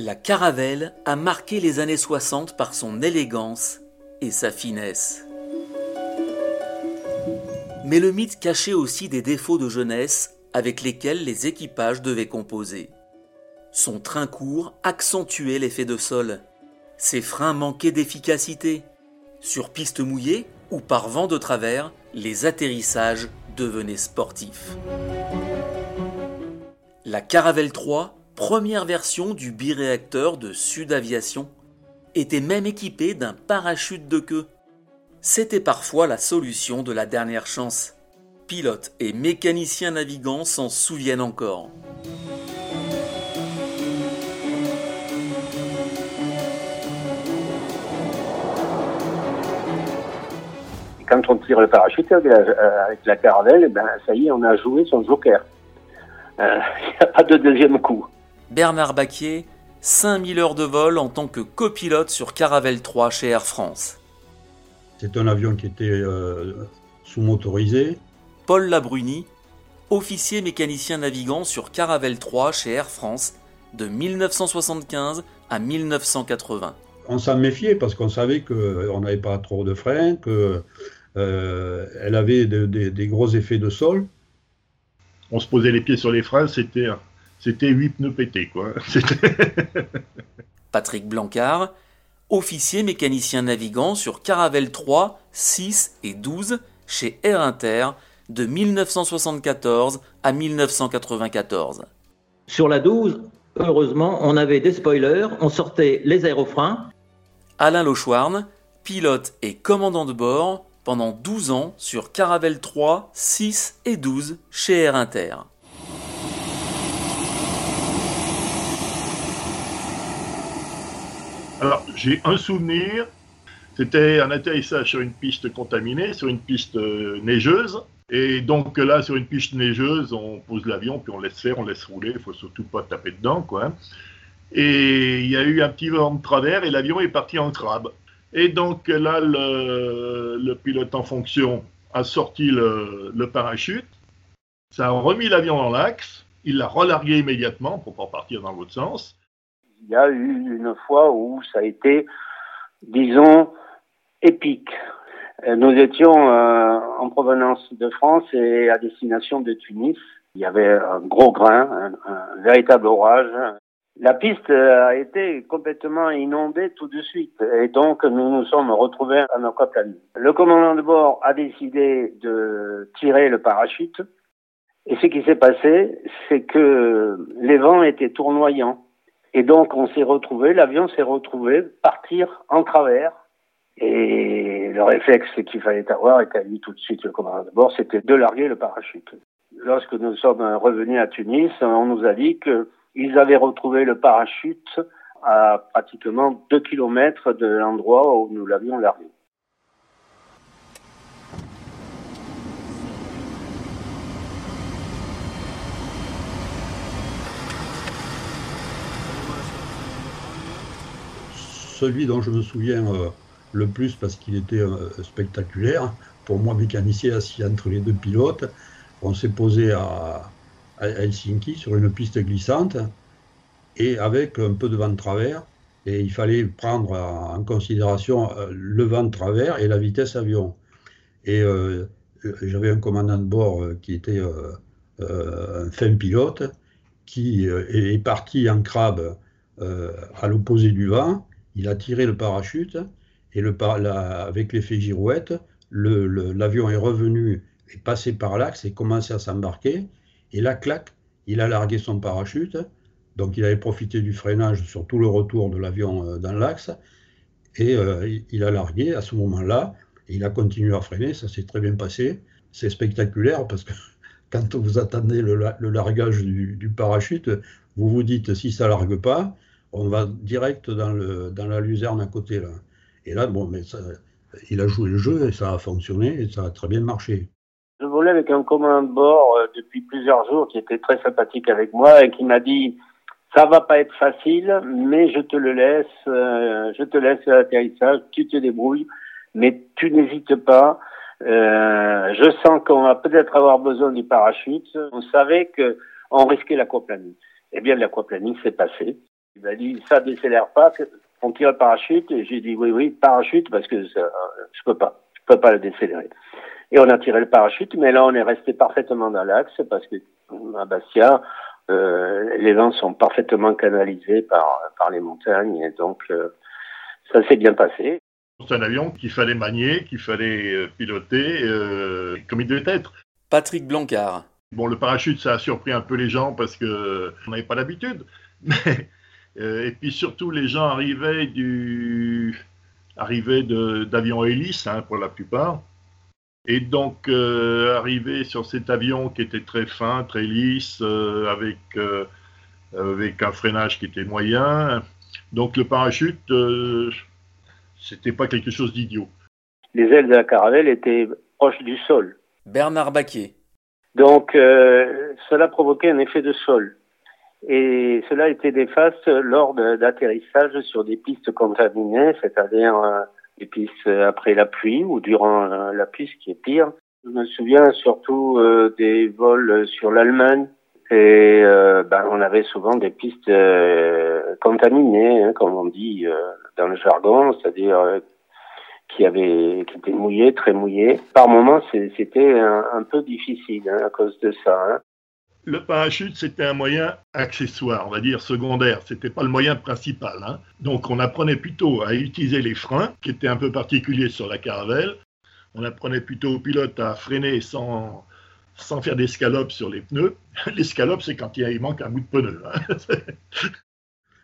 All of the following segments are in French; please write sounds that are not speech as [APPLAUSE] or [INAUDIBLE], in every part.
La Caravelle a marqué les années 60 par son élégance et sa finesse. Mais le mythe cachait aussi des défauts de jeunesse avec lesquels les équipages devaient composer. Son train court accentuait l'effet de sol. Ses freins manquaient d'efficacité. Sur piste mouillée ou par vent de travers, les atterrissages devenaient sportifs. La Caravelle 3, première version du biréacteur de Sud Aviation, était même équipée d'un parachute de queue. C'était parfois la solution de la dernière chance. Pilotes et mécaniciens navigants s'en souviennent encore. quand on tire le parachute avec la, caravelle, ben, ça y est, on a joué son joker. [LAUGHS] Il euh, n'y a pas de deuxième coup. Bernard Baquier, 5000 heures de vol en tant que copilote sur Caravelle 3 chez Air France. C'est un avion qui était euh, sous-motorisé. Paul Labruni, officier mécanicien navigant sur Caravelle 3 chez Air France de 1975 à 1980. On s'en méfiait parce qu'on savait qu'on n'avait pas trop de freins, que euh, avait des gros effets de sol. On se posait les pieds sur les freins, c'était c'était huit pneus pétés quoi. [LAUGHS] Patrick Blancard, officier mécanicien navigant sur Caravelle 3, 6 et 12 chez Air Inter de 1974 à 1994. Sur la 12, heureusement, on avait des spoilers, on sortait les aérofreins. Alain Lochouarn, pilote et commandant de bord, pendant 12 ans sur Caravelle 3, 6 et 12 chez Air Inter. Alors, j'ai un souvenir, c'était un atterrissage sur une piste contaminée, sur une piste euh, neigeuse. Et donc là, sur une piste neigeuse, on pose l'avion, puis on laisse faire, on laisse rouler, il faut surtout pas taper dedans, quoi. Et il y a eu un petit vent de travers et l'avion est parti en crabe. Et donc là, le, pilote en fonction a sorti le, parachute, ça a remis l'avion dans l'axe, il l'a relargué immédiatement pour pas partir dans l'autre sens. Il y a eu une fois où ça a été, disons, épique. Euh, nous étions euh, en provenance de France et à destination de Tunis. Il y avait un gros grain, un véritable orage. La piste a été complètement inondée tout de suite et donc nous nous sommes retrouvés en aquaplaning. Le commandant de bord a décidé de tirer le parachute et ce qui s'est passé, c'est que les vents étaient tournoyants et donc on s'est retrouvé, l'avion s'est retrouvé partir en travers et le réflexe qu'il fallait avoir, et qu'a eu tout de suite le commandant de bord, c'était de larguer le parachute. Lorsque nous sommes revenus à Tunis, on nous a dit que ils avaient retrouvé le parachute à pratiquement 2 km de l'endroit où nous l'avions largué. Celui dont je me souviens euh, le plus parce qu'il était euh, spectaculaire, pour moi mécanicien assis entre les deux pilotes, on s'est posé à, Helsinki sur une piste glissante et avec un peu de vent de travers. Et il fallait prendre en considération euh, le vent de travers et la vitesse avion. Et j'avais un commandant de bord qui était un fin pilote qui est parti en crabe à l'opposé du vent. Il a tiré le parachute et le, avec l'effet girouette, l'avion est revenu est passé par l'axe et commencé à s'embarquer. Et là, clac, il a largué son parachute. Donc il avait profité du freinage sur tout le retour de l'avion euh, dans l'axe. Et euh, il a largué à ce moment-là. il a continué à freiner. Ça s'est très bien passé. C'est spectaculaire parce que [LAUGHS] quand vous attendez le, largage du, parachute, vous vous dites si ça largue pas, on va direct dans, le, dans la luzerne à côté. Là. Et là, bon, mais il a joué le jeu et ça a fonctionné et ça a très bien marché. Je volais avec un commandant de bord euh, depuis plusieurs jours qui était très sympathique avec moi et qui m'a dit ça va pas être facile, mais je te le laisse, euh, je te laisse l'atterrissage, tu te débrouilles, mais tu n'hésites pas. Euh, je sens qu'on va peut-être avoir besoin du parachute. On savait que on risquait l'aquaplaning. Eh bien, l'aquaplaning s'est passé. Il m'a dit, ça décélère pas, on tire le parachute. Et j'ai dit, oui, oui, parachute, parce que ça, je peux pas, je peux pas le décélérer. Et on a tiré le parachute, mais là, on est resté parfaitement dans l'axe, parce que à Bastia, euh, les vents sont parfaitement canalisés par, par les montagnes, et donc euh, ça s'est bien passé. C'est un avion qu'il fallait manier, qu'il fallait euh, piloter euh, comme il devait être. Patrick Blancard. Bon, le parachute, ça a surpris un peu les gens parce que on n'avait pas l'habitude. [LAUGHS] Euh, et puis surtout, les gens arrivaient du arrivaient d'avions hélices hein, pour la plupart. Et donc, euh, arriver sur cet avion qui était très fin, très lisse, euh, avec, avec un freinage qui était moyen. Donc, le parachute, c'était pas quelque chose d'idiot. Les ailes de la caravelle étaient proches du sol. Bernard Baquier. Donc, euh, cela provoquait un effet de sol. Et cela était néfaste lors d'atterrissage sur des pistes contaminées, c'est-à-dire euh, des pistes après la pluie ou durant euh, la pluie, ce qui est pire. Je me souviens surtout euh, des vols sur l'Allemagne et ben, on avait souvent des pistes contaminées, hein, comme on dit dans le jargon, c'est-à-dire qui avait qui était mouillé, très mouillé. Par moments, c'était un, peu difficile hein, à cause de ça. Hein. Le parachute, c'était un moyen accessoire, on va dire secondaire. C'était pas le moyen principal. Hein. Donc, on apprenait plutôt à utiliser les freins, qui étaient un peu particuliers sur la caravelle. On apprenait plutôt au pilote à freiner sans sans faire d'escalope sur les pneus. [LAUGHS] L'escalope, c'est quand il manque un bout de pneu. Hein. [LAUGHS]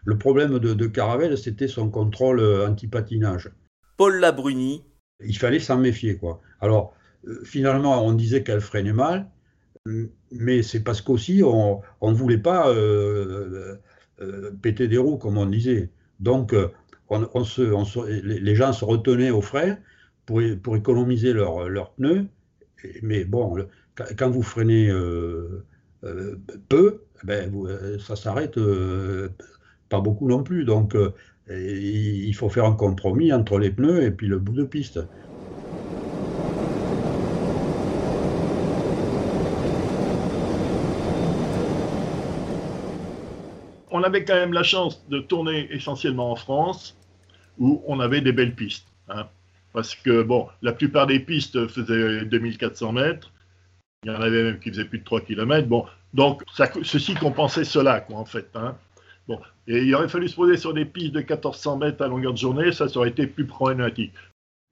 le problème de, de Caravelle, c'était son contrôle anti-patinage. Paul Labruni. Il fallait s'en méfier, quoi. Alors, euh, finalement, on disait qu'elle freinait mal, mais c'est parce qu'aussi, on, ne voulait pas euh, euh, péter des roues, comme on disait. Donc, on, se, les gens se retenaient au frein pour, pour économiser leurs pneus. Mais bon, quand vous freinez peu, ben, ça s'arrête pas beaucoup non plus. Donc, il faut faire un compromis entre les pneus et puis le bout de piste. On avait quand même la chance de tourner essentiellement en France, où on avait des belles pistes. Hein. parce que, bon, la plupart des pistes faisaient 2400 mètres. Il y en avait même qui faisaient plus de 3 km. Bon, donc, ceci compensait cela, quoi, en fait. Hein. Bon, et il aurait fallu se poser sur des pistes de 1400 mètres à longueur de journée, ça, ça aurait été plus problématique.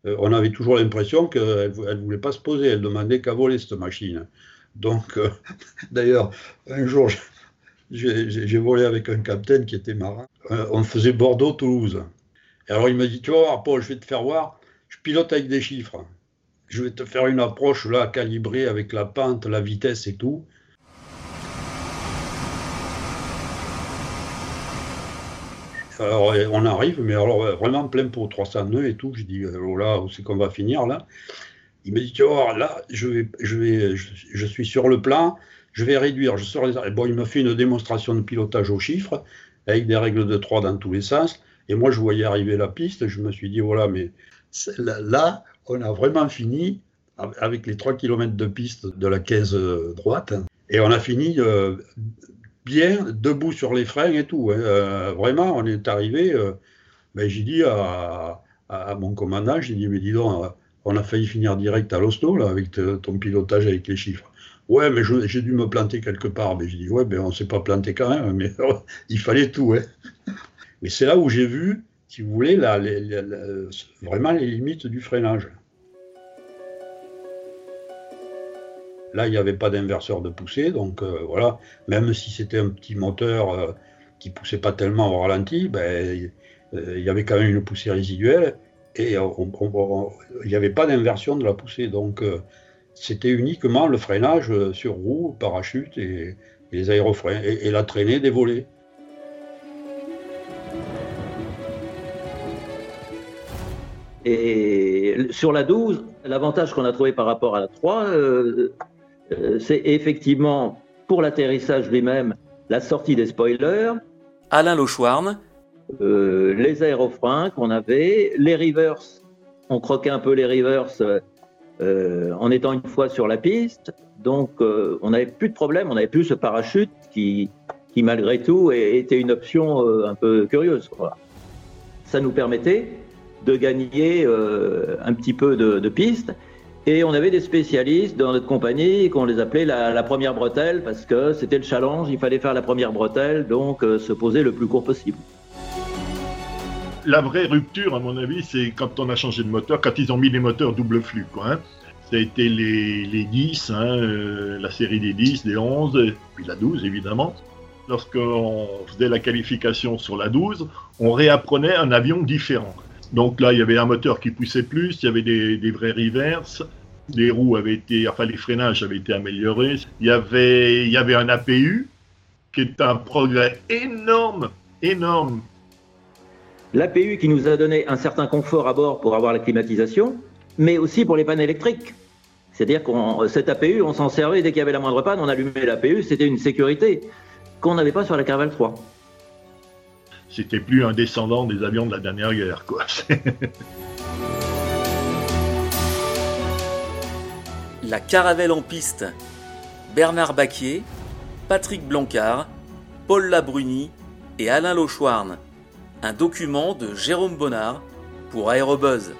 Euh, on avait toujours l'impression qu'elle ne voulait pas se poser, elle demandait qu'à voler cette machine. Donc, euh, [LAUGHS] d'ailleurs, un jour, j'ai volé avec un capitaine qui était marin. Euh, on faisait Bordeaux-Toulouse. Et alors il m'a dit, tu vois, Paul, je vais te faire voir, je pilote avec des chiffres. Je vais te faire une approche là, calibrée avec la pente, la vitesse et tout. alors on arrive, mais alors vraiment plein pour 300 nœuds et tout. Je dis, oh là, où c'est qu'on va finir là? Il me dit, tu vois, là, je, je, suis sur le plan, je vais réduire, je sors les... Bon, il m'a fait une démonstration de pilotage aux chiffres, avec des règles de 3 dans tous les sens. Et moi, je voyais arriver la piste, je me suis dit, voilà, mais là, on a vraiment fini avec les 3 km de piste de la caisse euh, droite. Et on a fini euh, bien debout sur les freins et tout. Hein. Euh, vraiment, on est arrivé. Ben, j'ai dit à, mon commandant, j'ai dit, mais dis donc, on a failli finir direct à l'hosto, là, avec ton pilotage avec les chiffres. Ouais, mais j'ai dû me planter quelque part. Mais j'ai dit, ouais, mais on s'est pas planté quand même, mais [LAUGHS] il fallait tout. Hein. Mais c'est là où j'ai vu, si vous voulez, vraiment les limites du freinage. Là, il n'y avait pas d'inverseur de poussée, donc euh, voilà, même si c'était un petit moteur euh, qui poussait pas tellement au ralenti, ben, euh, il y avait quand même une poussée résiduelle et il n'y avait pas d'inversion de la poussée. Donc c'était uniquement le freinage sur roue, parachute et, les aérofreins et, la traînée des volets. Et sur la 12, l'avantage qu'on a trouvé par rapport à la 3, euh, c'est effectivement pour l'atterrissage lui-même la sortie des spoilers. Alain Lochwarn. Euh, les aérofreins qu'on avait, les rivers, on croquait un peu les rivers euh, en étant une fois sur la piste, donc on n'avait plus de problème, on n'avait plus ce parachute qui, qui malgré tout était une option euh, un peu curieuse. Ça nous permettait de gagner euh, un petit peu de, pistes. Et on avait des spécialistes dans notre compagnie qu'on les appelait la, première bretelle parce que c'était le challenge, il fallait faire la première bretelle, donc euh, se poser le plus court possible. La vraie rupture, à mon avis, c'est quand on a changé de moteur, quand ils ont mis les moteurs double flux. Hein. Ça a été les, les 10, hein, la série des 10, des 11, puis la 12 évidemment lorsqu'on faisait la qualification sur la 12, on réapprenait un avion différent. Donc là, il y avait un moteur qui poussait plus, il y avait des, vrais reverses, les roues avaient été, enfin les freinages avaient été améliorés, il y avait, il y avait un APU qui est un progrès énorme, énorme. L'APU qui nous a donné un certain confort à bord pour avoir la climatisation, mais aussi pour les pannes électriques. C'est-à-dire que cet APU, on s'en servait dès qu'il y avait la moindre panne, on allumait l'APU, c'était une sécurité qu'on n'avait pas sur la Caravelle 3. C'était plus un descendant des avions de la dernière guerre, quoi. [LAUGHS] la Caravelle en piste. Bernard Baquier, Patrick Blancard, Paul Labruni et Alain Lochouarn. Un document de Jérôme Bonnard pour Aérobuzz.